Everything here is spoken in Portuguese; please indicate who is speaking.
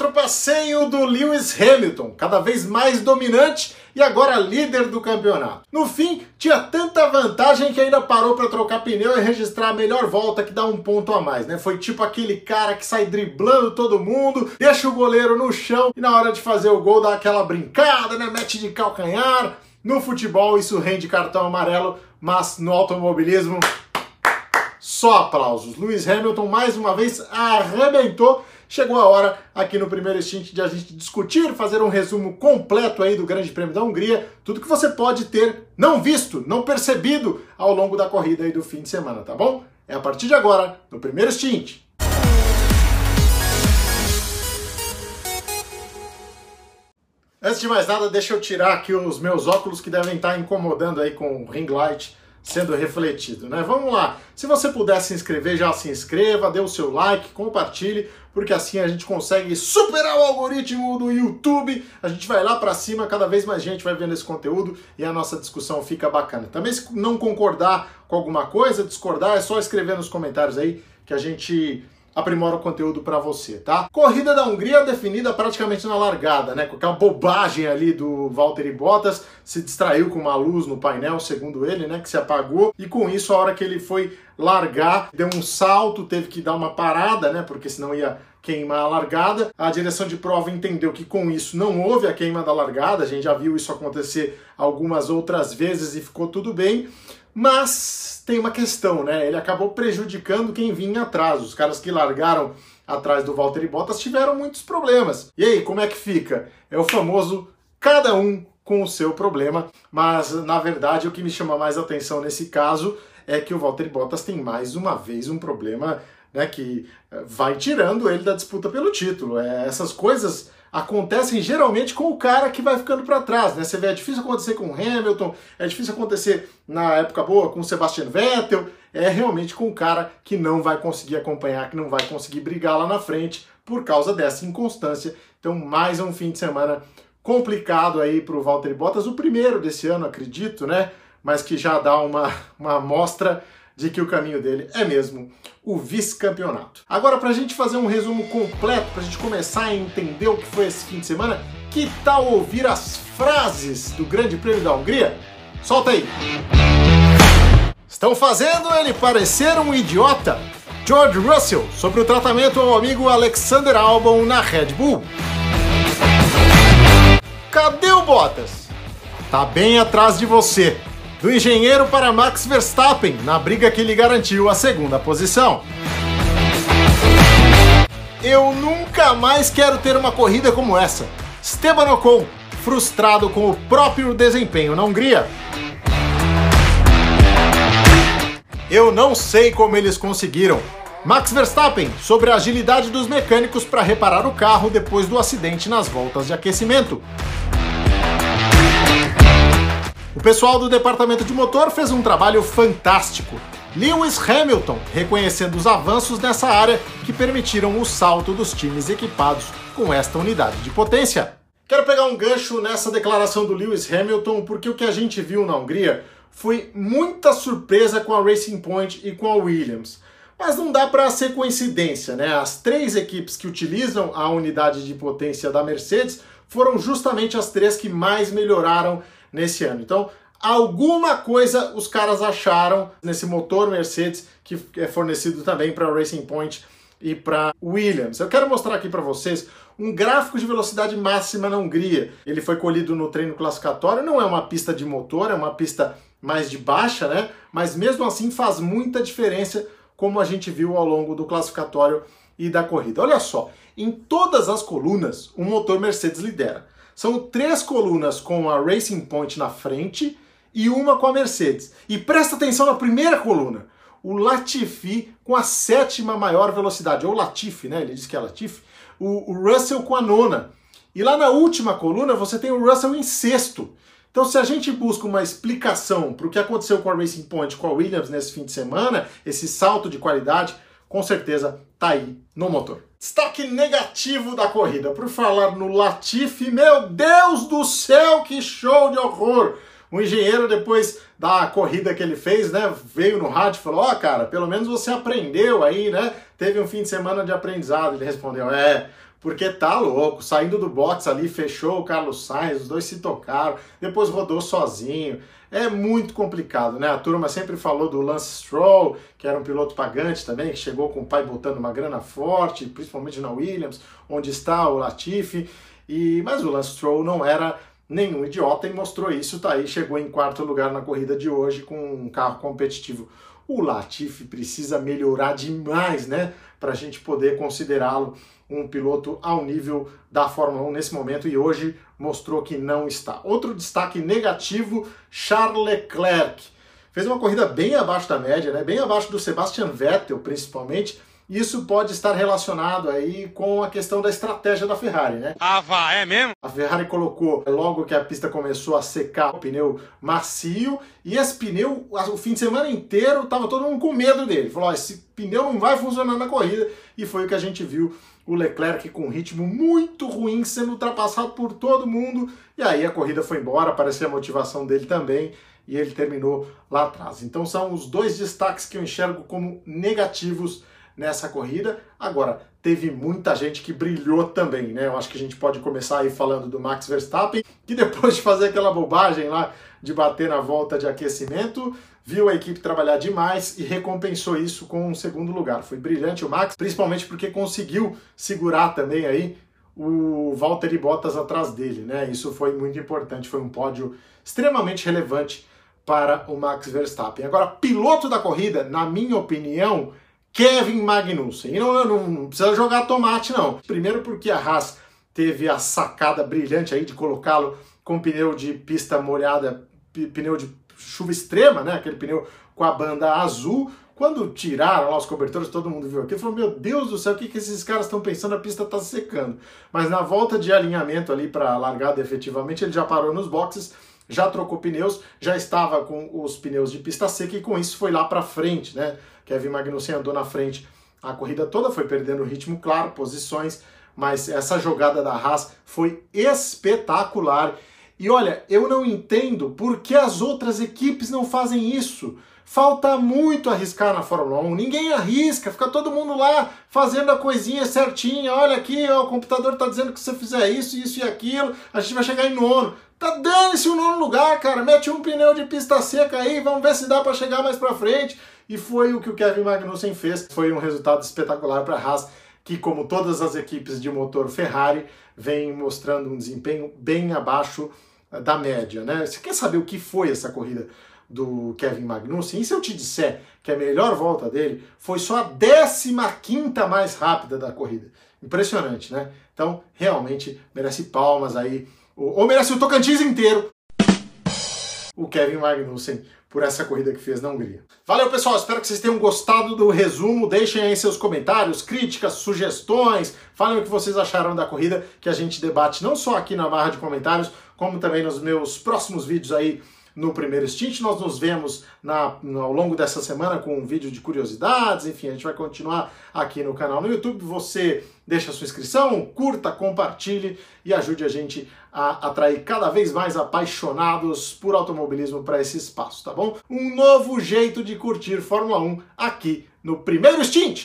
Speaker 1: Outro passeio do Lewis Hamilton, cada vez mais dominante e agora líder do campeonato. No fim, tinha tanta vantagem que ainda parou para trocar pneu e registrar a melhor volta que dá um ponto a mais, né? Foi tipo aquele cara que sai driblando todo mundo, deixa o goleiro no chão e na hora de fazer o gol dá aquela brincada, né? Mete de calcanhar. No futebol isso rende cartão amarelo, mas no automobilismo só aplausos. Lewis Hamilton mais uma vez arrebentou chegou a hora aqui no primeiro instinto de a gente discutir, fazer um resumo completo aí do Grande Prêmio da Hungria, tudo que você pode ter não visto, não percebido ao longo da corrida aí do fim de semana, tá bom? É a partir de agora, no primeiro stint. Antes de mais nada, deixa eu tirar aqui os meus óculos que devem estar incomodando aí com o ring light sendo refletido, né? Vamos lá. Se você puder se inscrever, já se inscreva, dê o seu like, compartilhe, porque assim a gente consegue superar o algoritmo do YouTube. A gente vai lá para cima, cada vez mais gente vai vendo esse conteúdo e a nossa discussão fica bacana. Também se não concordar com alguma coisa, discordar, é só escrever nos comentários aí que a gente aprimora o conteúdo para você, tá? Corrida da Hungria definida praticamente na largada, né? Com aquela bobagem ali do Valtteri Bottas, se distraiu com uma luz no painel, segundo ele, né? Que se apagou, e com isso, a hora que ele foi largar, deu um salto, teve que dar uma parada, né? Porque senão ia queimar a largada. A direção de prova entendeu que com isso não houve a queima da largada, a gente já viu isso acontecer algumas outras vezes e ficou tudo bem. Mas tem uma questão, né? Ele acabou prejudicando quem vinha atrás. Os caras que largaram atrás do Valtteri Bottas tiveram muitos problemas. E aí, como é que fica? É o famoso cada um com o seu problema, mas na verdade o que me chama mais atenção nesse caso é que o Valtteri Bottas tem mais uma vez um problema né, que eh, vai tirando ele da disputa pelo título. É, essas coisas acontecem geralmente com o cara que vai ficando para trás, né? Você vê, é difícil acontecer com o Hamilton, é difícil acontecer na época boa com o Sebastian Vettel, é realmente com o cara que não vai conseguir acompanhar, que não vai conseguir brigar lá na frente por causa dessa inconstância. Então, mais um fim de semana complicado aí para o Valtteri Bottas, o primeiro desse ano, acredito, né? Mas que já dá uma, uma amostra de que o caminho dele é mesmo o vice-campeonato. Agora, para a gente fazer um resumo completo, para a gente começar a entender o que foi esse fim de semana, que tal ouvir as frases do Grande Prêmio da Hungria? Solta aí! Estão fazendo ele parecer um idiota? George Russell sobre o tratamento ao amigo Alexander Albon na Red Bull. Cadê o Bottas? Tá bem atrás de você do engenheiro para Max Verstappen na briga que lhe garantiu a segunda posição. Eu nunca mais quero ter uma corrida como essa. Esteban Ocon, frustrado com o próprio desempenho na Hungria. Eu não sei como eles conseguiram. Max Verstappen sobre a agilidade dos mecânicos para reparar o carro depois do acidente nas voltas de aquecimento. O pessoal do departamento de motor fez um trabalho fantástico. Lewis Hamilton reconhecendo os avanços nessa área que permitiram o salto dos times equipados com esta unidade de potência. Quero pegar um gancho nessa declaração do Lewis Hamilton, porque o que a gente viu na Hungria foi muita surpresa com a Racing Point e com a Williams. Mas não dá para ser coincidência, né? As três equipes que utilizam a unidade de potência da Mercedes foram justamente as três que mais melhoraram nesse ano. Então, alguma coisa os caras acharam nesse motor Mercedes que é fornecido também para Racing Point e para Williams. Eu quero mostrar aqui para vocês um gráfico de velocidade máxima na Hungria. Ele foi colhido no treino classificatório, não é uma pista de motor, é uma pista mais de baixa, né? Mas mesmo assim faz muita diferença, como a gente viu ao longo do classificatório e da corrida. Olha só, em todas as colunas, o motor Mercedes lidera. São três colunas com a Racing Point na frente e uma com a Mercedes. E presta atenção na primeira coluna. O Latifi com a sétima maior velocidade, ou Latifi, né? Ele diz que é Latifi. O, o Russell com a nona. E lá na última coluna você tem o Russell em sexto. Então, se a gente busca uma explicação para o que aconteceu com a Racing Point, com a Williams nesse fim de semana, esse salto de qualidade, com certeza tá aí no motor. Destaque negativo da corrida. Por falar no Latifi, meu Deus do céu, que show de horror! O engenheiro, depois da corrida que ele fez, né, veio no rádio e falou: Ó, oh, cara, pelo menos você aprendeu aí, né? teve um fim de semana de aprendizado. Ele respondeu: É, porque tá louco, saindo do box ali, fechou o Carlos Sainz, os dois se tocaram, depois rodou sozinho. É muito complicado, né? A turma sempre falou do Lance Stroll, que era um piloto pagante também, que chegou com o pai botando uma grana forte, principalmente na Williams, onde está o Latifi. E mas o Lance Stroll não era nenhum idiota e mostrou isso, tá aí, chegou em quarto lugar na corrida de hoje com um carro competitivo. O Latifi precisa melhorar demais, né, para a gente poder considerá-lo um piloto ao nível da Fórmula 1 nesse momento e hoje mostrou que não está. Outro destaque negativo, Charles Leclerc. Fez uma corrida bem abaixo da média, né? bem abaixo do Sebastian Vettel, principalmente. Isso pode estar relacionado aí com a questão da estratégia da Ferrari, né?
Speaker 2: Ah, vá, é mesmo?
Speaker 1: A Ferrari colocou, logo que a pista começou a secar, o pneu macio, e esse pneu, o fim de semana inteiro, tava todo mundo com medo dele. Falou, esse pneu não vai funcionar na corrida, e foi o que a gente viu o Leclerc com um ritmo muito ruim, sendo ultrapassado por todo mundo, e aí a corrida foi embora, parecia a motivação dele também, e ele terminou lá atrás. Então são os dois destaques que eu enxergo como negativos nessa corrida. Agora, teve muita gente que brilhou também, né? Eu acho que a gente pode começar aí falando do Max Verstappen, que depois de fazer aquela bobagem lá de bater na volta de aquecimento, viu a equipe trabalhar demais e recompensou isso com um segundo lugar. Foi brilhante o Max, principalmente porque conseguiu segurar também aí o Valtteri Bottas atrás dele, né? Isso foi muito importante, foi um pódio extremamente relevante para o Max Verstappen. Agora, piloto da corrida, na minha opinião, Kevin Magnussen. E não, não, não precisa jogar tomate, não. Primeiro porque a Haas teve a sacada brilhante aí de colocá-lo com pneu de pista molhada, pneu de chuva extrema, né? Aquele pneu com a banda azul. Quando tiraram lá os cobertores, todo mundo viu aquilo e falou: Meu Deus do céu, o que, que esses caras estão pensando? A pista está secando. Mas na volta de alinhamento ali para a largada, efetivamente, ele já parou nos boxes, já trocou pneus, já estava com os pneus de pista seca e com isso foi lá para frente, né? Kevin Magnussen andou na frente a corrida toda, foi perdendo ritmo, claro, posições, mas essa jogada da Haas foi espetacular e olha, eu não entendo por que as outras equipes não fazem isso. Falta muito arriscar na Fórmula 1. Ninguém arrisca, fica todo mundo lá fazendo a coisinha certinha. Olha aqui, ó, o computador está dizendo que se você fizer isso, isso e aquilo, a gente vai chegar em nono. Tá dando-se o nono lugar, cara. Mete um pneu de pista seca aí, vamos ver se dá para chegar mais para frente. E foi o que o Kevin Magnussen fez. Foi um resultado espetacular para a Haas, que, como todas as equipes de motor Ferrari, vem mostrando um desempenho bem abaixo da média, né? Você quer saber o que foi essa corrida do Kevin Magnussen? E se eu te disser que a melhor volta dele foi só a 15 mais rápida da corrida? Impressionante, né? Então, realmente merece palmas aí, ou merece o Tocantins inteiro, o Kevin Magnussen por essa corrida que fez na Hungria. Valeu, pessoal. Espero que vocês tenham gostado do resumo. Deixem aí seus comentários, críticas, sugestões. Falem o que vocês acharam da corrida, que a gente debate não só aqui na barra de comentários, como também nos meus próximos vídeos aí no primeiro stint. Nós nos vemos na, ao longo dessa semana com um vídeo de curiosidades. Enfim, a gente vai continuar aqui no canal no YouTube. Você deixa a sua inscrição, curta, compartilhe e ajude a gente a atrair cada vez mais apaixonados por automobilismo para esse espaço, tá bom? Um novo jeito de curtir Fórmula 1 aqui no primeiro stint.